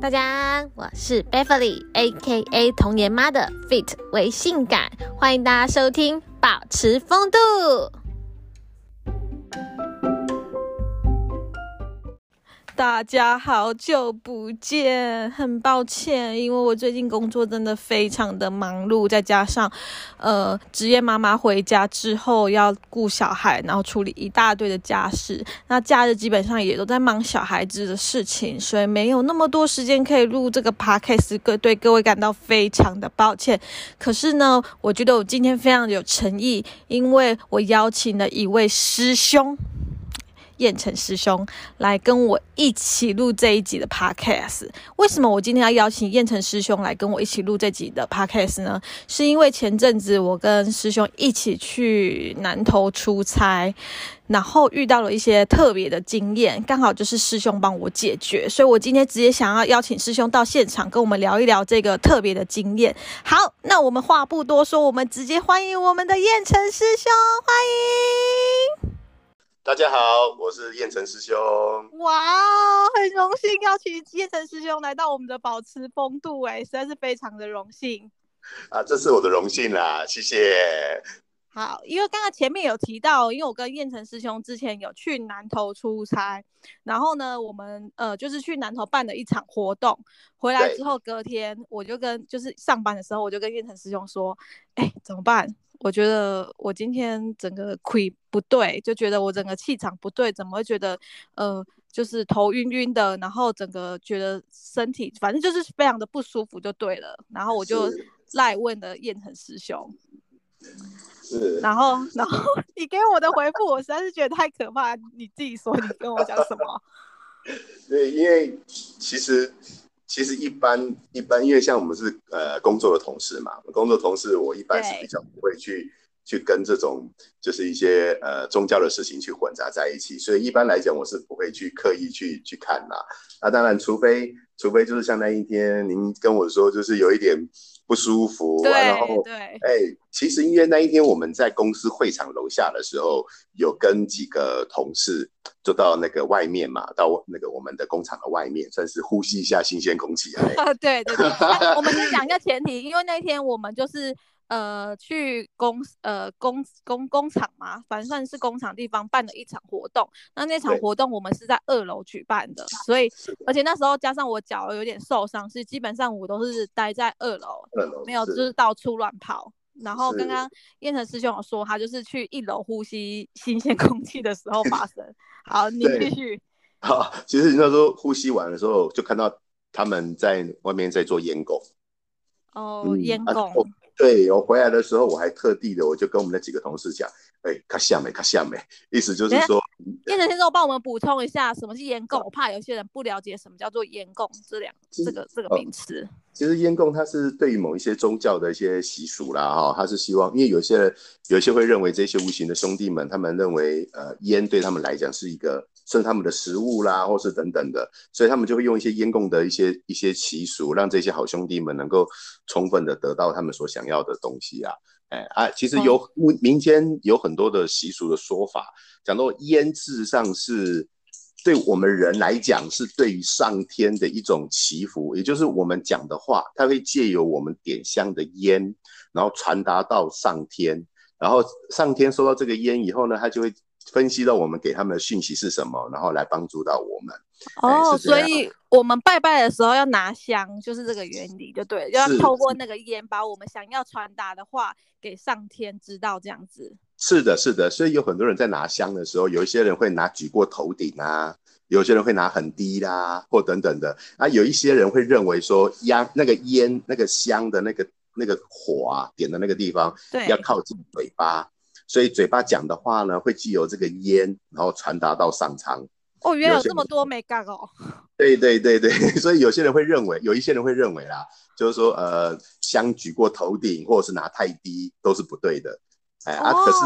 大家，我是 Beverly，A.K.A 童年妈的 Fit 为性感，欢迎大家收听，保持风度。大家好久不见，很抱歉，因为我最近工作真的非常的忙碌，再加上，呃，职业妈妈回家之后要顾小孩，然后处理一大堆的家事，那假日基本上也都在忙小孩子的事情，所以没有那么多时间可以录这个 podcast，各对各位感到非常的抱歉。可是呢，我觉得我今天非常有诚意，因为我邀请了一位师兄。燕城师兄来跟我一起录这一集的 podcast。为什么我今天要邀请燕城师兄来跟我一起录这集的 podcast 呢？是因为前阵子我跟师兄一起去南投出差，然后遇到了一些特别的经验，刚好就是师兄帮我解决，所以我今天直接想要邀请师兄到现场跟我们聊一聊这个特别的经验。好，那我们话不多说，我们直接欢迎我们的燕城师兄，欢迎。大家好，我是燕城师兄。哇，很荣幸邀请燕城师兄来到我们的保持风度，哎，实在是非常的荣幸。啊，这是我的荣幸啦，谢谢。好，因为刚刚前面有提到，因为我跟燕城师兄之前有去南投出差，然后呢，我们呃就是去南投办了一场活动，回来之后隔天我就跟就是上班的时候，我就跟燕城师兄说，哎，怎么办？我觉得我今天整个亏不对，就觉得我整个气场不对，怎么会觉得呃，就是头晕晕的，然后整个觉得身体反正就是非常的不舒服就对了。然后我就赖问了燕城师兄，是，然后然 后你给我的回复，我实在是觉得太可怕。你自己说，你跟我讲什么？对，因为其实。其实一般一般，因为像我们是呃工作的同事嘛，工作同事我一般是比较不会去去跟这种就是一些呃宗教的事情去混杂在一起，所以一般来讲我是不会去刻意去去看啦。那当然，除非除非就是像那一天您跟我说，就是有一点。不舒服，然后对，哎，其实因为那一天我们在公司会场楼下的时候，有跟几个同事就到那个外面嘛，到那个我们的工厂的外面，算是呼吸一下新鲜空气啊。对对对，我们先讲一下前提，因为那天我们就是。呃，去工呃工工工厂嘛，反正算是工厂地方办了一场活动。那那场活动我们是在二楼举办的，所以而且那时候加上我脚有点受伤，是基本上我都是待在二楼，没有就是到处乱跑。然后刚刚燕城师兄有说，他就是去一楼呼吸新鲜空气的时候发生。好，你继续。好，其实那时候呼吸完的时候，就看到他们在外面在做烟拱。哦，烟拱。对我回来的时候，我还特地的，我就跟我们的几个同事讲，哎，卡下美，卡下美，意思就是说，燕城先生，帮我们补充一下，什么是烟供？我怕有些人不了解什么叫做烟供这两这个这个名词。其实烟供它是对于某一些宗教的一些习俗啦，哈，他是希望，因为有些人有些会认为这些无形的兄弟们，他们认为，呃，烟对他们来讲是一个。是他们的食物啦，或是等等的，所以他们就会用一些烟供的一些一些习俗，让这些好兄弟们能够充分的得到他们所想要的东西啊。哎啊，其实有民间有很多的习俗的说法，讲到烟，事实上是对我们人来讲是对于上天的一种祈福，也就是我们讲的话，它会借由我们点香的烟，然后传达到上天，然后上天收到这个烟以后呢，他就会。分析到我们给他们的讯息是什么，然后来帮助到我们。哦，所以我们拜拜的时候要拿香，就是这个原理，就对，要透过那个烟，把我们想要传达的话给上天知道，这样子。是的，是的，所以有很多人在拿香的时候，有一些人会拿举过头顶啊，有些人会拿很低啦，或等等的。啊，有一些人会认为说烟那个烟那个香的那个那个火啊点的那个地方，对，要靠近嘴巴。所以嘴巴讲的话呢，会既有这个烟，然后传达到上苍。哦，原来有这么多美感哦。对对对对，所以有些人会认为，有一些人会认为啦，就是说，呃，香举过头顶，或者是拿太低，都是不对的。哎啊，可是，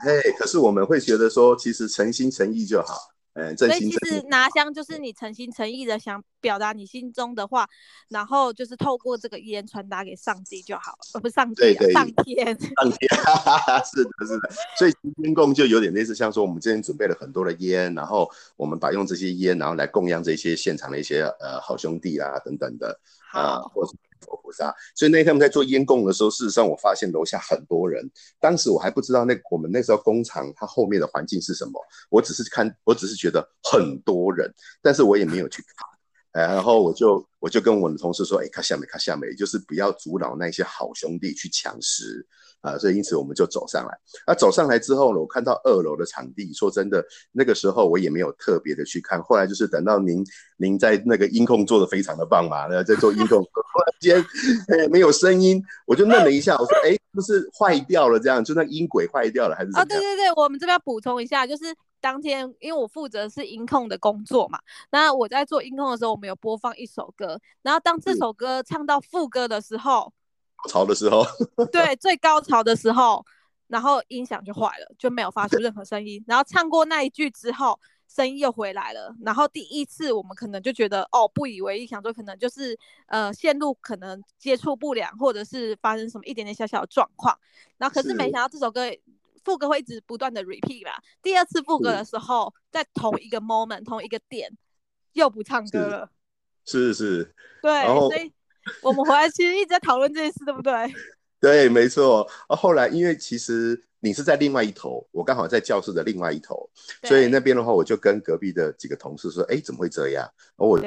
嘿，可是我们会觉得说，其实诚心诚意就好。呃，所以其实拿香就是你诚心诚意的想表达你心中的话，然后就是透过这个烟传达给上帝就好了，而不是上帝、啊，对对上天。上天，是的，是的，所以天供就有点类似，像说我们今天准备了很多的烟，然后我们把用这些烟，然后来供养这些现场的一些呃好兄弟啊等等的。啊、好，或者是佛菩萨。所以那天我们在做烟供的时候，事实上我发现楼下很多人，当时我还不知道那我们那时候工厂它后面的环境是什么，我只是看，我只是觉得很多人，但是我也没有去看。然后我就我就跟我的同事说，哎，看下面，看下面，就是不要阻挠那些好兄弟去抢食啊、所以因此我们就走上来。那、走上来之后呢，我看到二楼的场地，说真的，那个时候我也没有特别的去看。后来就是等到您您在那个音控做的非常的棒嘛，那在做音控，突然间哎没有声音，我就愣了一下，我说哎，是不是坏掉了这样，就那音轨坏掉了还是怎哦，么样？对对对，我们这边要补充一下，就是当天因为我负责是音控的工作嘛，那我在做音控的时候，我们有播放一首歌，然后当这嗯首歌唱到副歌的时候，潮的时候，对，最高潮的时候，然后音响就坏了，就没有发出任何声音。然后唱过那一句之后，声音又回来了。然后第一次我们可能就觉得哦，不以为意，想说可能就是呃线路可能接触不良，或者是发生什么一点点小小的状况。然后可是没想到这首歌副歌会一直不断的 repeat 吧。第二次副歌的时候，在同一个 moment 同一个点又不唱歌了。是是，对，所以我们回来其实一直在讨论这件事，对不对？对，没错。啊，后来因为其实你是在另外一头，我刚好在教室的另外一头，所以那边的话，我就跟隔壁的几个同事说：“哎，怎么会这样？”而我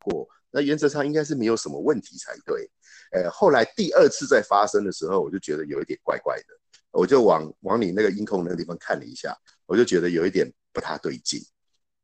过。那原则上应该是没有什么问题才对。呃，后来第二次再发生的时候，我就觉得有一点怪怪的，我就往往你那个音控那个地方看了一下，我就觉得有一点不太对劲。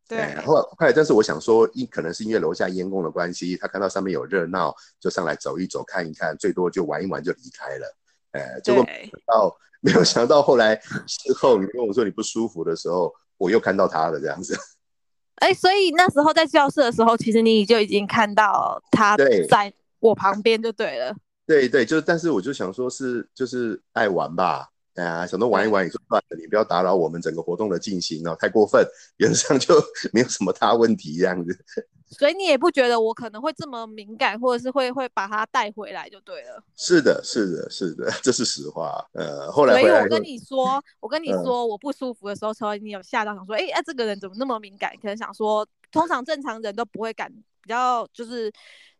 对哎，后来后来，但是我想说，因可能是因为楼下烟供的关系，他看到上面有热闹，就上来走一走，看一看，最多就玩一玩就离开了。哎，结果对到没有想到后来事后你跟我说你不舒服的时候，我又看到他了，这样子。哎、所以那时候在教室的时候，其实你就已经看到他对在我旁边就对了。对对，就是，但是我就想说是就是爱玩吧，哎呀，想说玩一玩也就算了，你不要打扰我们整个活动的进行哦，太过分，原则上就 没有什么大问题这样子。所以你也不觉得我可能会这么敏感，或者是会会把他带回来就对了。是的，是的，是的，这是实话。呃，后来所以我跟你说，我跟你嗯说我不舒服的时候，稍微你有吓到，想说，哎、哎、这个人怎么那么敏感？可能想说，通常正常人都不会感，比较就是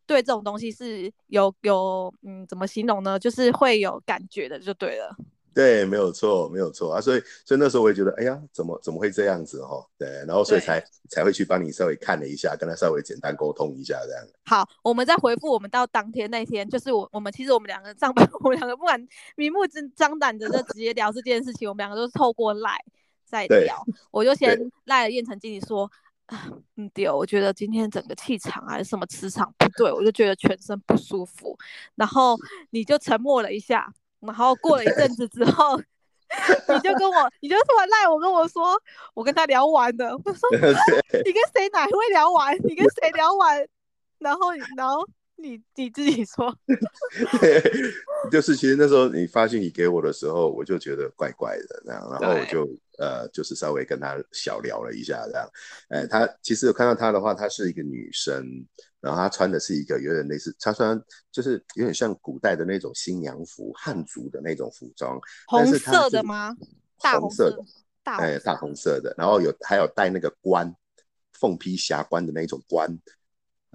对这种东西是有有嗯，怎么形容呢？就是会有感觉的，就对了。对，没有错，没有错啊，所以所以那时候我也觉得，哎呀，怎么怎么会这样子哦？对，然后所以才才会去帮你稍微看了一下，跟他稍微简单沟通一下这样。好，我们再回复我们到当天那天，就是我我们其实我们两个上班，我们两个不敢明目张张胆的就直接聊这件事情，我们两个都是透过赖在对聊。我就先赖了燕城经理说，啊，嗯，对哦，我觉得今天整个气场还是什么磁场不对，我就觉得全身不舒服。然后你就沉默了一下，然后过了一阵子之后。你就跟我，你就突然赖我跟我说，我跟他聊完的。我说你跟谁哪会聊完？你跟谁聊完？然后你，然后你你自己说，对，就是其实那时候你发信息给我的时候，我就觉得怪怪的，这样，然后我就呃，就是稍微跟他小聊了一下，这样，哎，她其实有看到她的话，她是一个女生，然后她穿的是一个有点类似，她穿就是有点像古代的那种新娘服，汉族的那种服装，红色的吗？大红色的，哎，大红色大红色的，然后有还有戴那个冠，凤披霞冠的那种冠，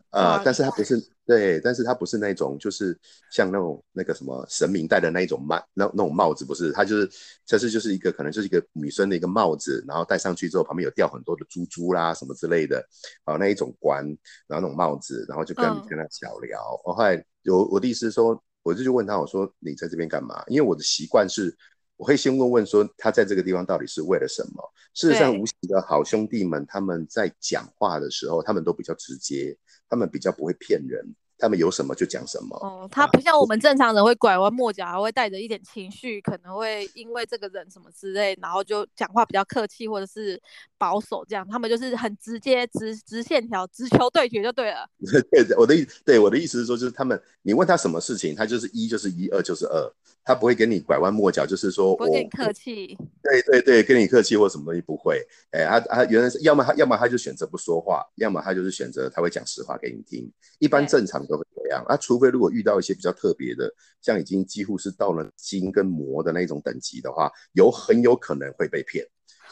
呃，但是它不是对，但是它不是那种就是像那种那个什么神明戴的那一种帽，那那种帽子不是，它就是这是就是一个可能就是一个女生的一个帽子，然后戴上去之后旁边有吊很多的珠珠啦什么之类的，啊那一种冠，然后那种帽子，然后就跟、嗯跟他小聊，我后来有我的意思是说，我就去问他，我说你在这边干嘛？因为我的习惯是。我会先问问说他在这个地方到底是为了什么？事实上，无形的好兄弟们他们在讲话的时候，他们都比较直接，他们比较不会骗人，他们有什么就讲什么。哦，他不像我们正常人会拐弯抹角，还会带着一点情绪，可能会因为这个人什么之类，然后就讲话比较客气或者是保守这样。他们就是很直接、直直线条、直球对决就对了。对，我的意对我的意思是说，就是他们，你问他什么事情，他就是一就是一，二就是二，他不会跟你拐弯抹角，就是说我跟你客气。对对对，跟你客气或什么东西不会。哎，他他原来是要么他要么他就选择不说话，要么他就是选择他会讲实话给你听。一般正常都会这样啊，除非如果遇到一些比较特别的，像已经几乎是到了金跟魔的那种等级的话，有很有可能会被骗。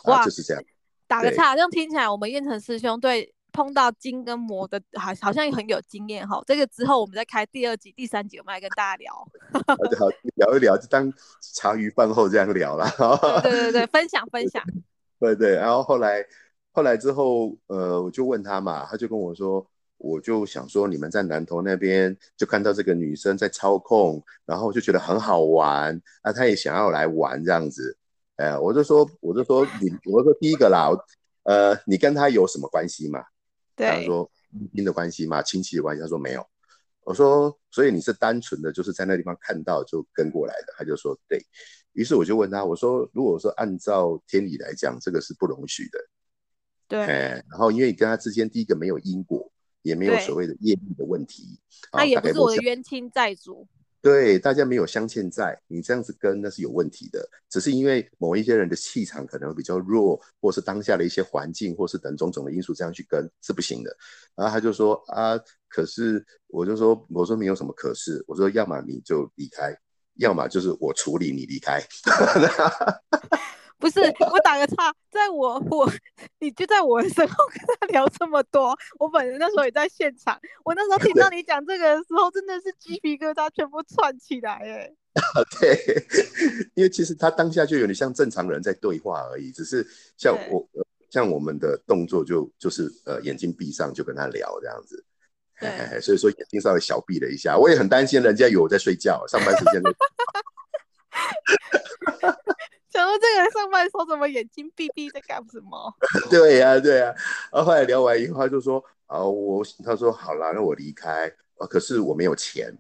哇，就是这样。打个岔，这样听起来我们燕城师兄对。碰到金跟魔的，好好像很有经验哈。这个之后我们再开第二集、第三集，我们来跟大家聊。好，聊一聊，就当茶余饭后这样聊了。对对对，分享分享。对对，然后后来后来之后，呃，我就问他嘛，他就跟我说，我就想说，你们在南头那边就看到这个女生在操控，然后就觉得很好玩，啊，她也想要来玩这样子。哎，我就说，我就说你，我说第一个啦，呃，你跟她有什么关系嘛？对他说姻亲的关系嘛？亲戚的关系？他说没有。我说，所以你是单纯的就是在那地方看到就跟过来的？他就说对。于是我就问他，我说如果说按照天理来讲，这个是不容许的。对。哎，然后因为你跟他之间第一个没有因果，也没有所谓的业力的问题，他也不是我的冤亲债主。对，大家没有镶嵌在，你这样子跟那是有问题的。只是因为某一些人的气场可能比较弱，或是当下的一些环境，或是等种种的因素，这样去跟是不行的。然后他就说啊，可是我就说，我说没有什么可是，我说要么你就离开，要么就是我处理你离开。不是我打个岔，在我我你就在我的身后跟他聊这么多，我本人那时候也在现场，我那时候听到你讲这个的时候，真的是鸡皮疙瘩全部串起来哎。对，因为其实他当下就有点像正常人在对话而已，只是像我像我们的动作就就是呃眼睛闭上就跟他聊这样子，对，所以说眼睛稍微小闭了一下，我也很担心人家以为我在睡觉，上班时间。想说这个人上班的时候怎么眼睛闭闭在干什么？对呀，对呀。然后后来聊完以后，他就说：“啊，我他说好了，那我离开。啊，可是我没有钱。”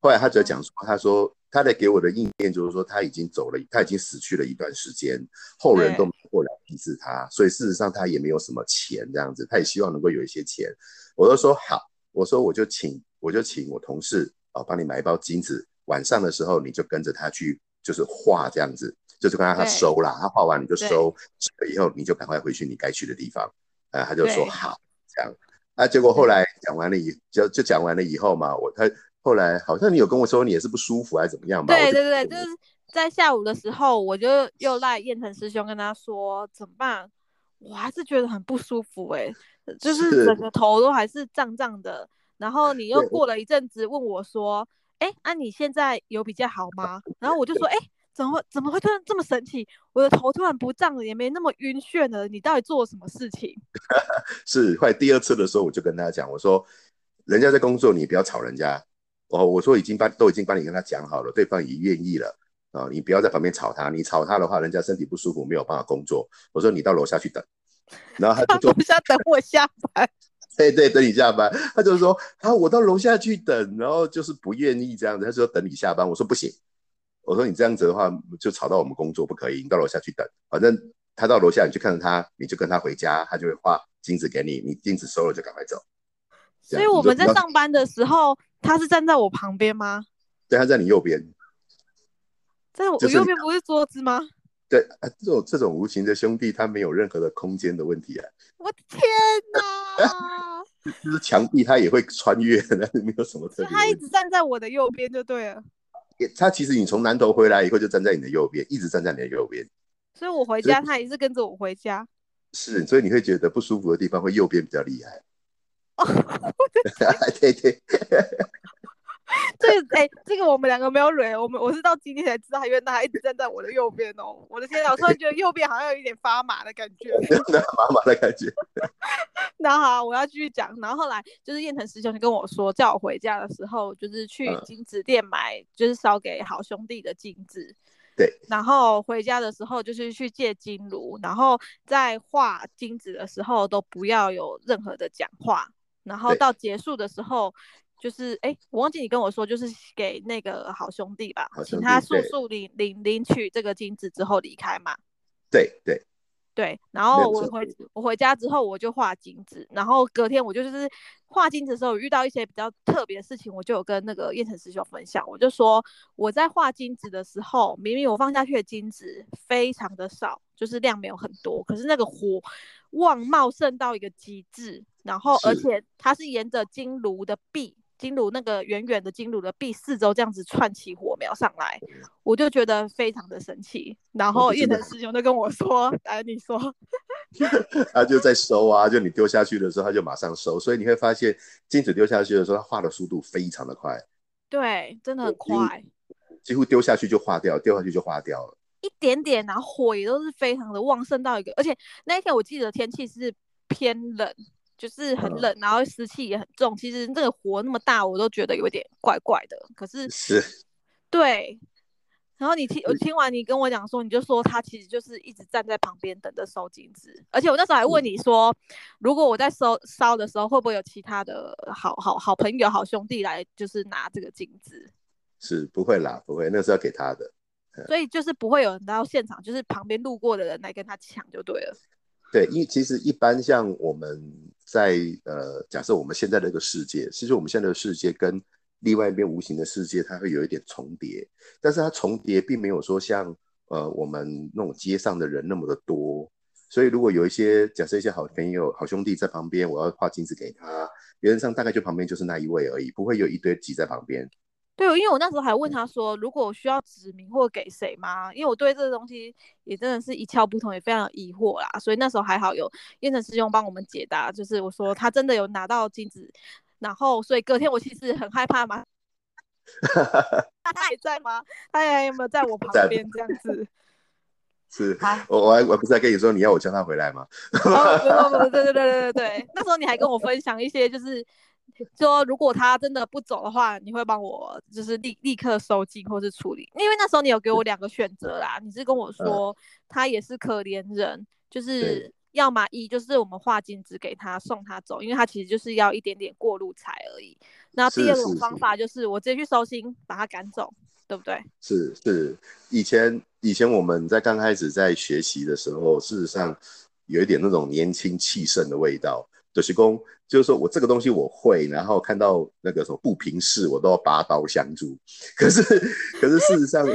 后来他就讲说：“他说他在给我的意念就是说他已经走了，他已经死去了一段时间，后人都没过来祭祀他，所以事实上他也没有什么钱这样子。他也希望能够有一些钱。”我就说：“好，我说我就请我就请我同事啊帮你买一包金子，晚上的时候你就跟着他去，就是画这样子。”就是刚刚他收啦，他画完你就收，收了以后你就赶快回去你该去的地方。啊，他就说好这样。啊，结果后来讲完了以就就讲完了以后嘛，我他后来好像你有跟我说你也是不舒服还是怎么样吧？对对对，就是在下午的时候，我就又赖燕城师兄跟他说怎么办？我还是觉得很不舒服哎，就是整个头都还是胀胀的。然后你又过了一阵子问我说，哎，啊你现在有比较好吗？然后我就说，哎。怎么怎么会突然这么神奇？我的头突然不胀了，也没那么晕眩了。你到底做了什么事情？是，后来第二次的时候，我就跟他讲，我说，人家在工作，你不要吵人家。哦，我说已经帮都已经帮你跟他讲好了，对方已愿意了啊，你不要在旁边吵他。你吵他的话，人家身体不舒服，没有办法工作。我说你到楼下去等，然后他就楼下等我下班。对对，等你下班。他就说啊，我到楼下去等，然后就是不愿意这样子。他说等你下班，我说不行。我说你这样子的话，就吵到我们工作，不可以。你到楼下去等，反正他到楼下，你去看着他，你就跟他回家，他就会画金子给你，你金子收了就赶快走。所以我们在上班的时候，他是站在我旁边吗？对，他在你右边，在我右边不是桌子吗？对啊，这种这种无情的兄弟，他没有任何的空间的问题啊。我天哪！就是墙壁他也会穿越，但 是没有什么特别。他一直站在我的右边就对了。他其实你从南头回来以后就站在你的右边，一直站在你的右边，所以我回家他也是跟着我回家。是，所以你会觉得不舒服的地方会右边比较厉害。哦，对 对。这哎，这个我们两个没有蕊，我们我是到今天才知道，因为他一直站在我的右边哦。我的天哪，我突然觉得右边好像有一点发麻的感觉，发麻的感觉。那好，我要继续讲。然后后来就是燕腾师兄就跟我说，叫我回家的时候，就是去金子店买，就是烧给好兄弟的金子。对。然后回家的时候，就是去借金炉，然后在画金子的时候都不要有任何的讲话，然后到结束的时候。就是哎，我忘记你跟我说，就是给那个好兄弟吧，弟请他速速领领领取这个金子之后离开嘛。对对。对，然后我回我回家之后我就画金子，然后隔天我就是画金子的时候遇到一些比较特别的事情，我就有跟那个燕城师兄分享，我就说我在画金子的时候，明明我放下去的金子非常的少，就是量没有很多，可是那个火旺茂盛到一个极致，然后而且它是沿着金炉的壁。金炉那个远远的金炉的壁四周这样子串起火苗上来，我就觉得非常的神奇。然后燕这真的城师兄就跟我说：“ 哎，你说。”他就在收啊，就你丢下去的时候，他就马上收，所以你会发现金子丢下去的时候，它化的速度非常的快，对，真的很快，几乎丢下去就化掉，丢下去就化掉了。一点点，然后火也都是非常的旺盛到一个，而且那一天我记得天气是偏冷，就是很嗯冷，然后湿气也很重。其实这个火那么大，我都觉得有点怪怪的。可是是，对，然后你听我听完你跟我讲说，你就说他其实就是一直站在旁边等着收金子，而且我那时候还问你说，如果我在收烧的时候，会不会有其他的好好好朋友、好兄弟来就是拿这个金子？是不会啦，不会，那是要给他的。所以就是不会有人到现场，就是旁边路过的人来跟他抢就对了。对，因为其实一般像我们在呃，假设我们现在这个世界，其实我们现在的世界跟另外一边无形的世界，它会有一点重叠，但是它重叠并没有说像呃我们那种街上的人那么的多。所以如果有一些假设一些好朋友、好兄弟在旁边，我要画金子给他，原则上大概就旁边就是那一位而已，不会有一堆挤在旁边。对，因为我那时候还问他说，如果我需要指名或给谁吗？因为我对这个东西也真的是一窍不通，也非常疑惑啦。所以那时候还好有燕城师兄帮我们解答，就是我说他真的有拿到金子，然后所以隔天我其实很害怕嘛。他还在吗？他还有没有在我旁在边这样子？是我我还我不是还跟你说你要我叫他回来吗？哦，不不不，对对对对对对，那时候你还跟我分享一些，就是说如果他真的不走的话，你会帮我就是立立刻收金或是处理，因为那时候你有给我两个选择啦，你是跟我说他也是可怜人，就是要么一就是我们画金子给他送他走，因为他其实就是要一点点过路财而已，那第二种方法就是我直接去收心把他赶走，对不对？是是，以前以前我们在刚开始在学习的时候，事实上有一点那种年轻气盛的味道。就是公，就是说我这个东西我会，然后看到那个什么不平事，我都要拔刀相助。可是可是事实上，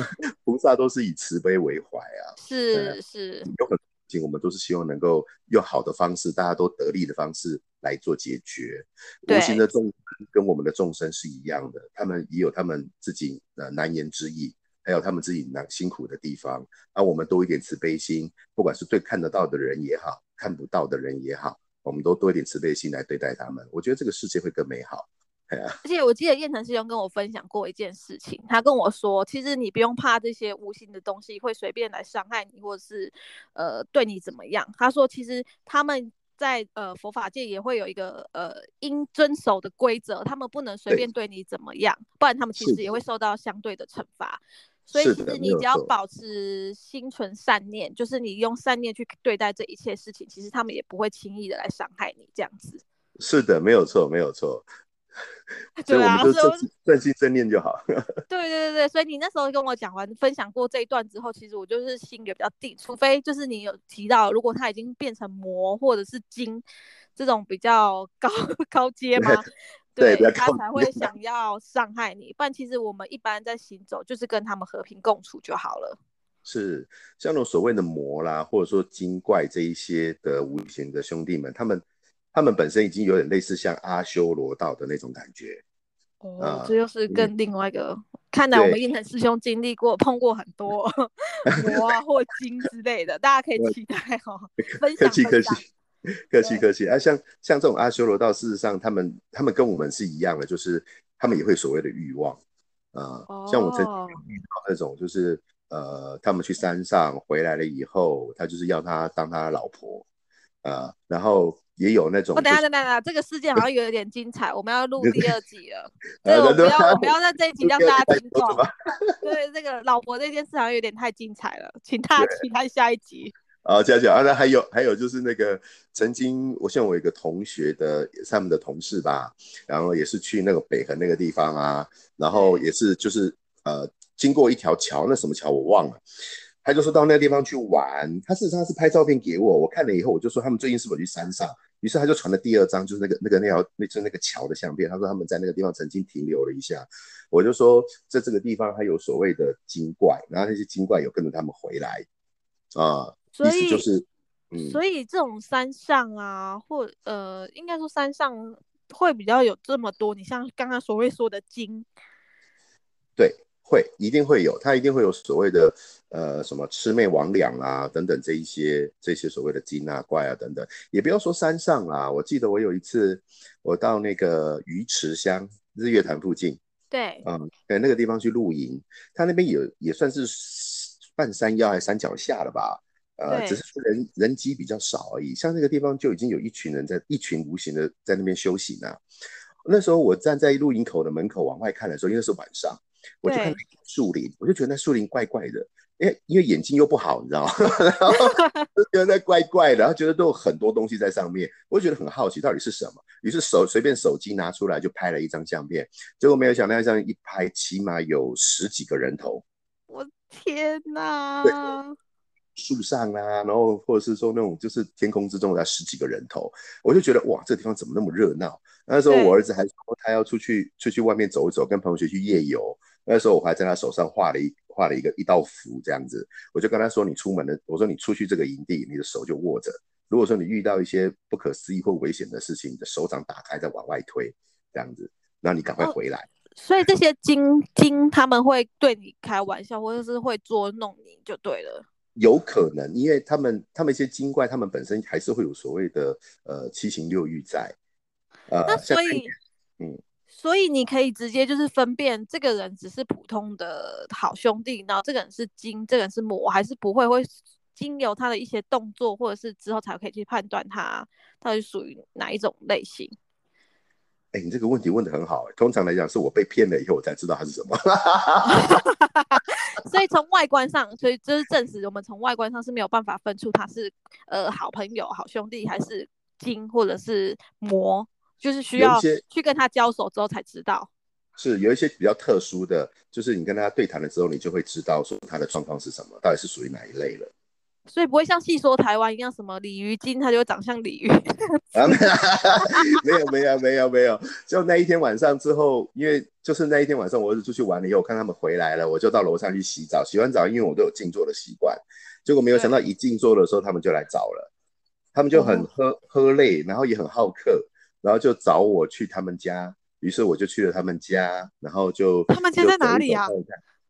菩萨都是以慈悲为怀啊。是是，有很多事情我们都是希望能够用好的方式，大家都得利的方式来做解决。对无形的众生跟我们的众生是一样的，他们也有他们自己的难言之隐，还有他们自己难辛苦的地方。而我们多一点慈悲心，不管是对看得到的人也好，看不到的人也好，我们都多一点慈悲心来对待他们。我觉得这个世界会更美好。哎呀，而且我记得燕城师兄跟我分享过一件事情，他跟我说，其实你不用怕这些无形的东西会随便来伤害你，或者是呃对你怎么样。他说，其实他们在呃佛法界也会有一个呃应遵守的规则，他们不能随便对你怎么样，不然他们其实也会受到相对的惩罚。所以其实你只要保持心存善念，就是你用善念去对待这一切事情，其实他们也不会轻易的来伤害你这样子。是的，没有错，没有错。对啊，就所以我正正心正念就好。对对对对，所以你那时候跟我讲完分享过这一段之后，其实我就是心也比较定，除非就是你有提到，如果它已经变成魔或者是精这种比较高 高阶吗？对比较他才会想要伤害你，不然其实我们一般在行走就是跟他们和平共处就好了。是像那种所谓的魔啦，或者说精怪这一些的无形的兄弟们，他们他们本身已经有点类似像阿修罗道的那种感觉。哦，啊这又是跟另外一个。看来我们燕城师兄经历过、碰过很多 魔啊或精之类的，大家可以期待哦。分客享分享气客气，客气客气啊！像像这种阿修罗道，事实上他们他们跟我们是一样的，就是他们也会所谓的欲望啊、像我曾遇到那种，就是呃，他们去山上回来了以后，他就是要他当他老婆啊、然后也有那种、我、哦、等下等下等一下，这个事件好像有点精彩，我们要录第二集了。呃对，不要，我不要在这一集让大家听懂不要太多。对，这个老婆这件事好像有点太精彩了，请大家期待下一集。啊，这样讲啊，那还有还有就是那个曾经，我像我有一个同学的，也是他们的同事吧，然后也是去那个北横那个地方啊，然后也是就是呃经过一条桥，那什么桥我忘了，他就说到那个地方去玩，他事实上是拍照片给我，我看了以后我就说他们最近是否去山上，于是他就传了第二张，就是那个那个那条那是那个桥的相片，他说他们在那个地方曾经停留了一下，我就说在这个地方还有所谓的精怪，然后那些精怪有跟着他们回来。啊，意思就是，嗯，所以这种山上啊，或呃，应该说山上会比较有这么多，你像刚刚所谓说的精，对。会一定会有，它一定会有所谓的呃什么魑魅魍魉啊等等这一些这些所谓的精啊怪啊等等，也不要说山上啦，我记得我有一次我到那个鱼池乡日月潭附近，对，嗯，在那个地方去露营，他那边也也算是半山腰还是山脚下了吧，呃，只是说人人机比较少而已，像那个地方就已经有一群人在一群无形的在那边修行啊。那时候我站在露营口的门口往外看的时候，因为是晚上。我就看树林，我就觉得那树林怪怪的，因为因为眼睛又不好，你知道吗？然后 就觉得那怪怪的，然后觉得都有很多东西在上面，我就觉得很好奇到底是什么。于是手随便手机拿出来就拍了一张相片，结果没有想到这样一拍，起码有十几个人头。我天哪！树上啊，然后或者是说那种就是天空之中的十几个人头，我就觉得哇，这地方怎么那么热闹？那时候我儿子还说他要出去出去外面走一走，跟朋友去去夜游。那时候我还在他手上画了一画了一个一道符，这样子，我就跟他说：“你出门的，我说你出去这个营地，你的手就握着。如果说你遇到一些不可思议或危险的事情，你的手掌打开再往外推，这样子，那你赶快回来。”所以这些精精他们会对你开玩笑，或者是会捉弄你就对了。有可能，因为他们他们一些精怪，他们本身还是会有所谓的呃七情六欲在。呃，那所以，嗯。所以你可以直接就是分辨这个人只是普通的好兄弟，然后这个人是精，这个人是魔，还是不会会经由他的一些动作，或者是之后才可以去判断他到底属于哪一种类型。哎，你这个问题问的很好。通常来讲，是我被骗了以后，我才知道他是什么。所以从外观上，所以这是证实我们从外观上是没有办法分出他是呃好朋友、好兄弟，还是精或者是魔。就是需要去跟他交手之后才知道，是有一些比较特殊的，就是你跟他对谈了之后，你就会知道说他的状况是什么，到底是属于哪一类了。所以不会像戏说台湾一样，什么鲤鱼精，它就会长像鲤鱼。啊，没有没有没有没有，就那一天晚上之后，因为就是那一天晚上，我儿子出去玩了以后，看他们回来了，我就到楼上去洗澡。洗完澡，因为我都有静坐的习惯，结果没有想到一静坐的时候，他们就来找了，他们就很喝喝累，然后也很好客。然后就找我去他们家，于是我就去了他们家，然后就他们家在哪里啊？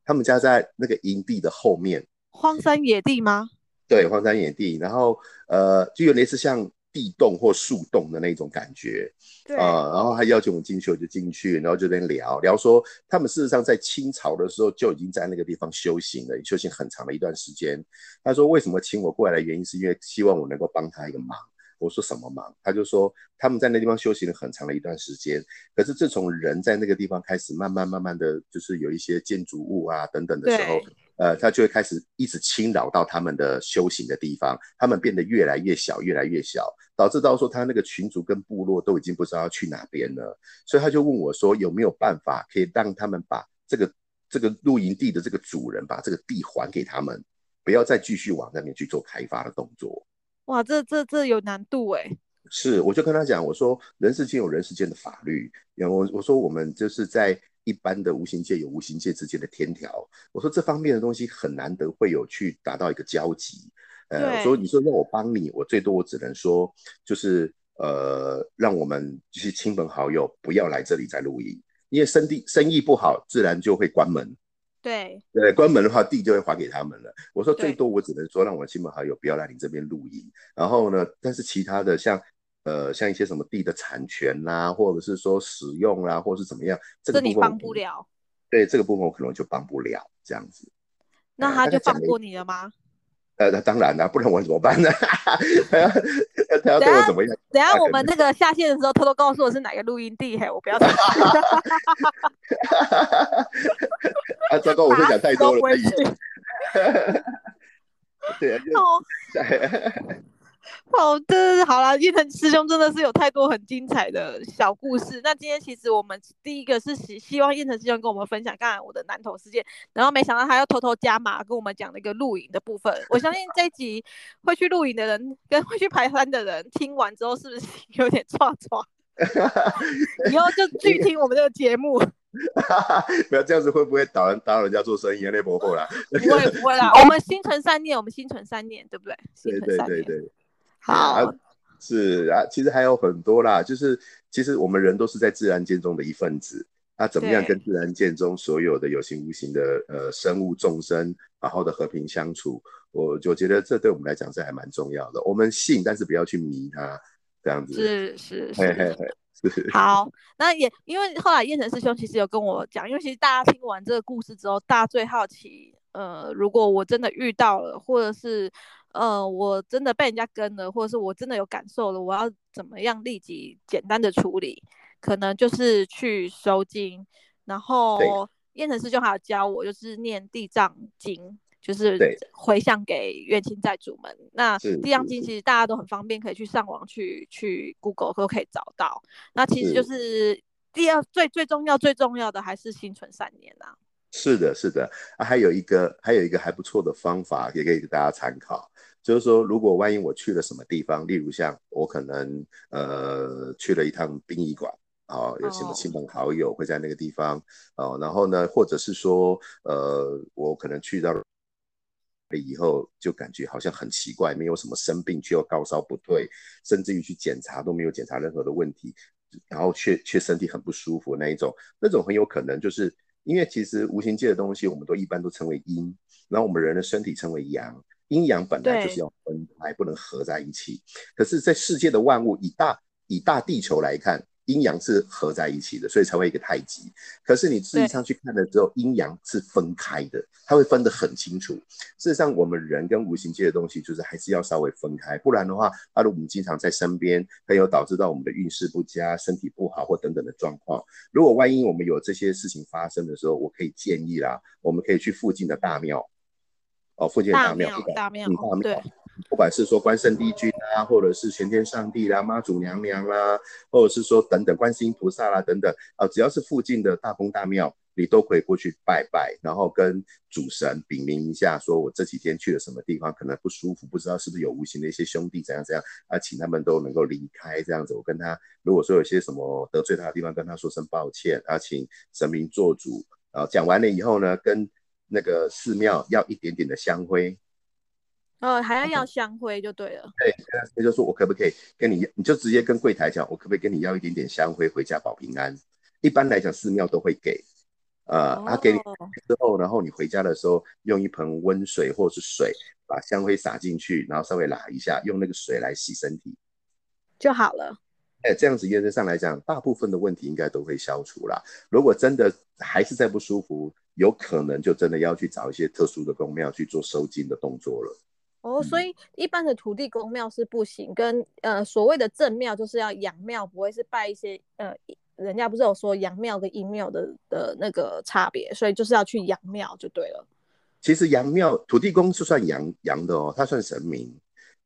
他们家在那个营地的后面，荒山野地吗？对，荒山野地，然后呃，就有类似像地洞或树洞的那种感觉，啊，然后他邀请我们进去，我就进去，然后就在聊聊说，他们事实上在清朝的时候就已经在那个地方修行了，修行很长的一段时间。他说为什么请我过来的原因，是因为希望我能够帮他一个忙。我说什么忙？他就说他们在那地方修行了很长的一段时间，可是自从人在那个地方开始慢慢慢慢的就是有一些建筑物啊等等的时候，呃，他就会开始一直侵扰到他们的修行的地方，他们变得越来越小，越来越小，导致到说他那个群族跟部落都已经不知道要去哪边了，所以他就问我说有没有办法可以让他们把这个这个露营地的这个主人把这个地还给他们，不要再继续往那边去做开发的动作。哇，这这这有难度哎！是，我就跟他讲，我说人世间有人世间的法律，然后我我说我们就是在一般的无形界有无形界之间的天条，我说这方面的东西很难得会有去达到一个交集。呃，所以你说让我帮你，我最多我只能说就是呃，让我们就是亲朋好友不要来这里再录音，因为生地生意不好，自然就会关门。对对，关门的话，地就会还给他们了。我说最多我只能说让我的亲朋好友不要来你这边露营。然后呢，但是其他的像呃像一些什么地的产权呐，或者是说使用啦，或者是怎么样，这个你帮不了。对这个部分我可能就帮不了这样子。那他就放过你了吗？呃，那当然了，不然我怎么办呢？他要他要对我怎么样？等下我们那个下线的时候，偷偷告诉我是哪个录音地，嘿，我不要。啊，糟糕，我会讲太多了。对啊，好的，好了，燕腾师兄真的是有太多很精彩的小故事。那今天其实我们第一个是希希望燕腾师兄跟我们分享刚才我的南投事件，然后没想到他又偷偷加码跟我们讲那个露营的部分。我相信这一集会去露营的人跟会去排山的人听完之后，是不是有点抓抓？以后就拒听我们这个节目。不要这样子，会不会打人打扰人家做生意啊？那不会啦，不会不会啦。我们心存善念，我们心存善念，对不对？对对对对。好，是啊，其实还有很多啦，就是其实我们人都是在自然界中的一份子，那怎么样跟自然界中所有的有形无形的呃生物众生好好的和平相处，我就觉得这对我们来讲是还蛮重要的。我们信，但是不要去迷它，这样子。是是是。好，那也因为后来燕城师兄其实有跟我讲，因为其实大家听完这个故事之后，大家最好奇，呃，如果我真的遇到了，或者是。呃，我真的被人家跟了，或者是我真的有感受了，我要怎么样立即简单的处理？可能就是去收金，然后燕城师兄还有教我，就是念地藏经，就是回向给冤亲债主们。那地藏经其实大家都很方便，可以去上网去去 Google 都可以找到。那其实就是第二最最重要最重要的还是心存善念啊。是的，是的啊，还有一个还有一个还不错的方法，也可以给大家参考。就是说，如果万一我去了什么地方，例如像我可能呃去了一趟殡仪馆，啊，有什么亲朋好友会在那个地方，哦，然后呢，或者是说呃我可能去到了以后，就感觉好像很奇怪，没有什么生病，却又高烧不退，甚至于去检查都没有检查任何的问题，然后却却身体很不舒服那一种，那种很有可能就是因为其实无形界的东西，我们都一般都称为阴，然后我们人的身体称为阳。阴阳本来就是要分开，不能合在一起。可是，在世界的万物，以大以大地球来看，阴阳是合在一起的，所以才会一个太极。可是你实际上去看了之后，阴阳是分开的，它会分得很清楚。事实上，我们人跟无形界的东西，就是还是要稍微分开，不然的话，假如我们经常在身边，很有导致到我们的运势不佳、身体不好或等等的状况。如果万一我们有这些事情发生的时候，我可以建议啦，我们可以去附近的大庙。哦，附近的大庙，大庙，对，不管是说关圣帝君啊，或者是玄天上帝啦、妈祖娘娘啦，或者是说等等观世音菩萨啦等等啊，只要是附近的大公大庙，你都可以过去拜拜，然后跟主神禀明一下，说我这几天去了什么地方，可能不舒服，不知道是不是有无形的一些兄弟怎样怎样啊，请他们都能够离开这样子。我跟他如果说有些什么得罪他的地方，跟他说声抱歉，啊，请神明做主。啊，讲完了以后呢，跟那个寺庙要一点点的香灰，哦，还要要香灰就对了。对，他就说我可不可以跟你，你就直接跟柜台讲，我可不可以跟你要一点点香灰回家保平安？一般来讲，寺庙都会给，呃，他给你之后，然后你回家的时候用一盆温水或是水把香灰撒进去，然后稍微拉一下，用那个水来洗身体就好了。哎，这样子原则上来讲，大部分的问题应该都会消除了。如果真的还是在不舒服，有可能就真的要去找一些特殊的公庙去做收金的动作了。哦，所以一般的土地公庙是不行，跟呃所谓的正庙就是要阳庙，不会是拜一些呃，人家不是有说阳庙跟阴庙的的那个差别，所以就是要去阳庙就对了。其实阳庙土地公是算阳阳的哦，他算神明，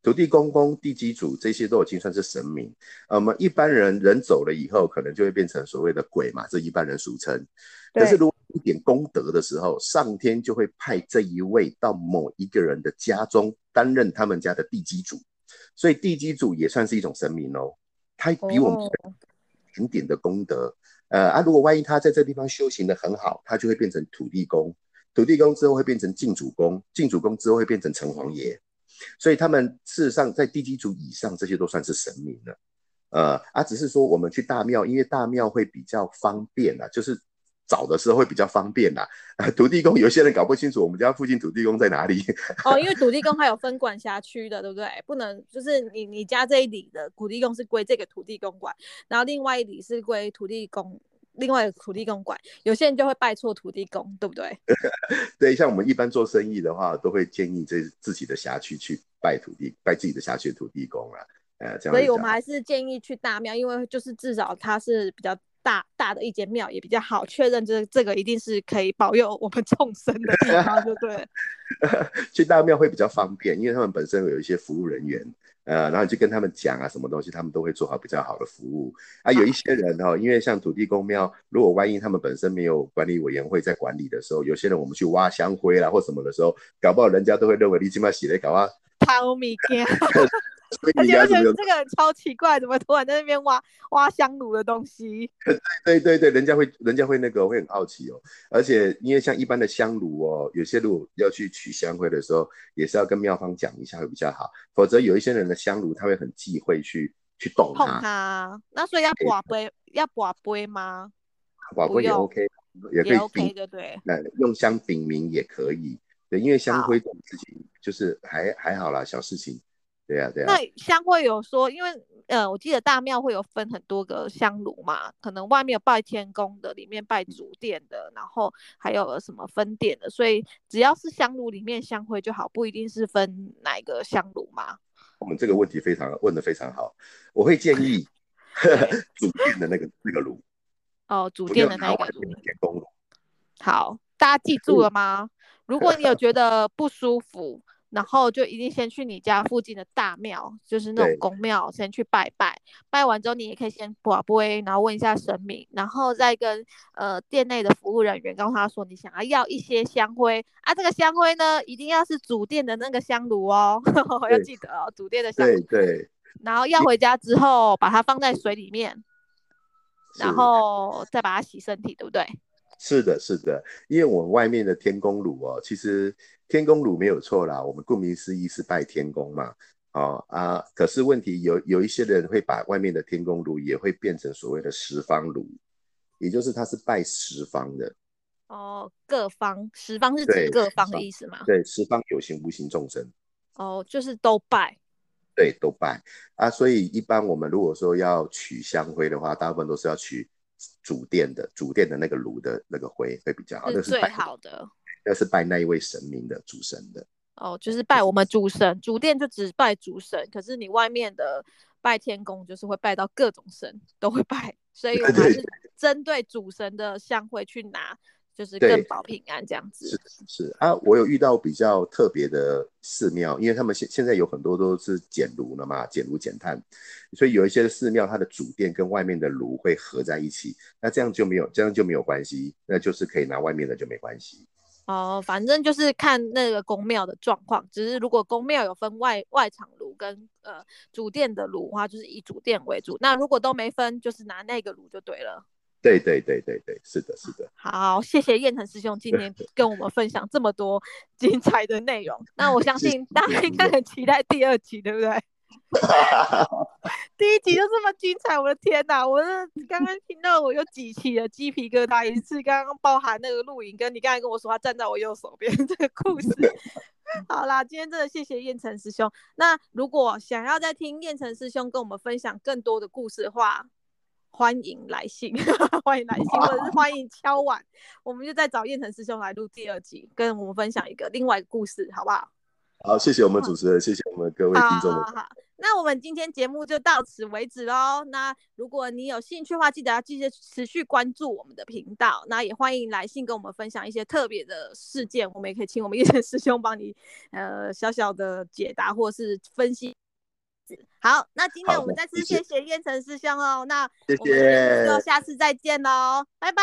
土地公公、地基主这些都已经算是神明。呃，我们一般人人走了以后，可能就会变成所谓的鬼嘛，这一般人俗称。可是如果一点功德的时候，上天就会派这一位到某一个人的家中担任他们家的地基主，所以地基主也算是一种神明哦。他比我们一点点的功德，呃啊，如果万一他在这地方修行的很好，他就会变成土地公，土地公之后会变成晋主公，晋主公之后会变成城隍爷，所以他们事实上在地基主以上，这些都算是神明了。呃啊，只是说我们去大庙，因为大庙会比较方便啊，就是。找的时候会比较方便啦。土地公有些人搞不清楚我们家附近土地公在哪里。哦，因为土地公还有分管辖区的，对不对？不能就是你你家这一里的土地公是归这个土地公管，然后另外一里是归土地公，另外土地公管。有些人就会拜错土地公，对不对？对，像我们一般做生意的话，都会建议这自己的辖区去拜土地，拜自己的辖区土地公啊。呃，这样。所以我们还是建议去大庙，因为就是至少它是比较。大大的一间庙也比较好，确认这这个一定是可以保佑我们众生的地方，对不对？去大庙会比较方便，因为他们本身有一些服务人员，呃，然后你去跟他们讲啊，什么东西他们都会做好比较好的服务啊。有一些人哈，因为像土地公庙，如果万一他们本身没有管理委员会在管理的时候，有些人我们去挖香灰啦或什么的时候，搞不好人家都会认为你起码洗了搞啊，抛米干。而且而且这个人超奇怪，怎么突然在那边挖挖香炉的东西？对对对，人家会人家会那个会很好奇哦。而且因为像一般的香炉哦，有些如果要去取香灰的时候，也是要跟庙方讲一下会比较好。否则有一些人的香炉他会很忌讳去去动它。那所以要刮杯要刮杯吗？刮杯也 OK，也可以 OK 的对。那用香禀名也可以，对，因为香灰这种事情就是还还好啦，小事情。对呀，对呀。那香会有说，因为呃，我记得大庙会有分很多个香炉嘛，可能外面有拜天宫的，里面拜主殿的，然后还有什么分殿的，所以只要是香炉里面香灰就好，不一定是分哪一个香炉嘛。我们这个问题非常问的非常好，我会建议 主殿的那个那个炉。哦，主殿的那个炉。天公炉。好，大家记住了吗？如果你有觉得不舒服。然后就一定先去你家附近的大庙，就是那种公庙，先去拜拜。拜完之后，你也可以先卜卜，然后问一下神明，然后再跟呃店内的服务人员告诉他说，你想要要一些香灰啊。这个香灰呢，一定要是主店的那个香炉哦，要记得哦，主店的香。对对。然后要回家之后，把它放在水里面，然后再把它洗身体，对不对？是的，是的，因为我们外面的天公炉哦，其实天公炉没有错啦，我们顾名思义是拜天公嘛，哦啊，可是问题有有一些人会把外面的天公炉也会变成所谓的十方炉，也就是它是拜十方的。哦，各方十方是指各方的意思吗？对，十方有形无形众生。哦，就是都拜。对，都拜啊，所以一般我们如果说要取香灰的话，大部分都是要取。主殿的主殿的那个炉的那个灰会比较好，那是最好的。那是拜那一位神明的主神的。哦，就是拜我们主神，主殿就只拜主神。可是你外面的拜天公，就是会拜到各种神都会拜，所以我们还是针对主神的香灰去拿。就是更保平安这样子。是是啊，我有遇到比较特别的寺庙，因为他们现现在有很多都是减炉了嘛，减炉减碳，所以有一些寺庙它的主殿跟外面的炉会合在一起，那这样就没有这样就没有关系，那就是可以拿外面的就没关系。哦，反正就是看那个宫庙的状况，只是如果宫庙有分外外场炉跟呃主殿的炉的话，就是以主殿为主。那如果都没分，就是拿那个炉就对了。对对对对对，是的，是的。好，谢谢燕城师兄今天 跟我们分享这么多精彩的内容。那我相信大家应该很期待第二集，对不对？第一集就这么精彩，我的天哪！我刚刚听到我又几起了鸡皮疙瘩，一次刚刚包含那个录影，跟你刚才跟我说他站在我右手边这个故事。好啦，今天真的谢谢燕城师兄。那如果想要再听燕城师兄跟我们分享更多的故事的话，欢迎来信，欢迎来信，或者是欢迎敲碗，我们就再找燕城师兄来录第二集，跟我们分享一个另外一个故事，好不好？好，谢谢我们主持人，谢谢我们各位听众。好，好，那我们今天节目就到此为止喽。那如果你有兴趣的话，记得要继续持续关注我们的频道。那也欢迎来信跟我们分享一些特别的事件，我们也可以请我们燕城师兄帮你呃小小的解答或是分析。好，那今天我们再次谢谢燕城师兄哦，那谢谢，下次再见喽，拜拜。